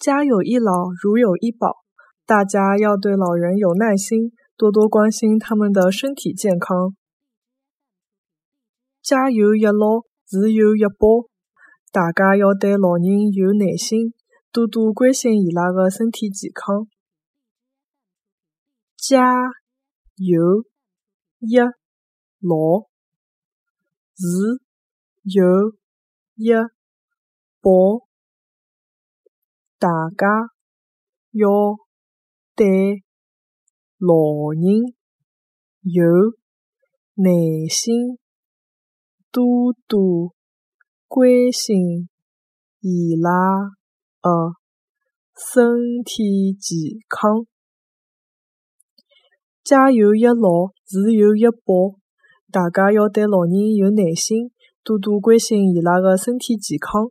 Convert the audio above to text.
家有一老，如有一宝，大家要对老人有耐心，多多关心他们的身体健康。家有一老，如有一宝，大家要对老人有耐心，多多关心伊拉的身体健康。家有一老，如有一宝。大家要对老人有耐心，多多关心伊拉的身体健康。家有一老，如有一宝，大家要对老人有耐心，多多关心伊拉的身体健康。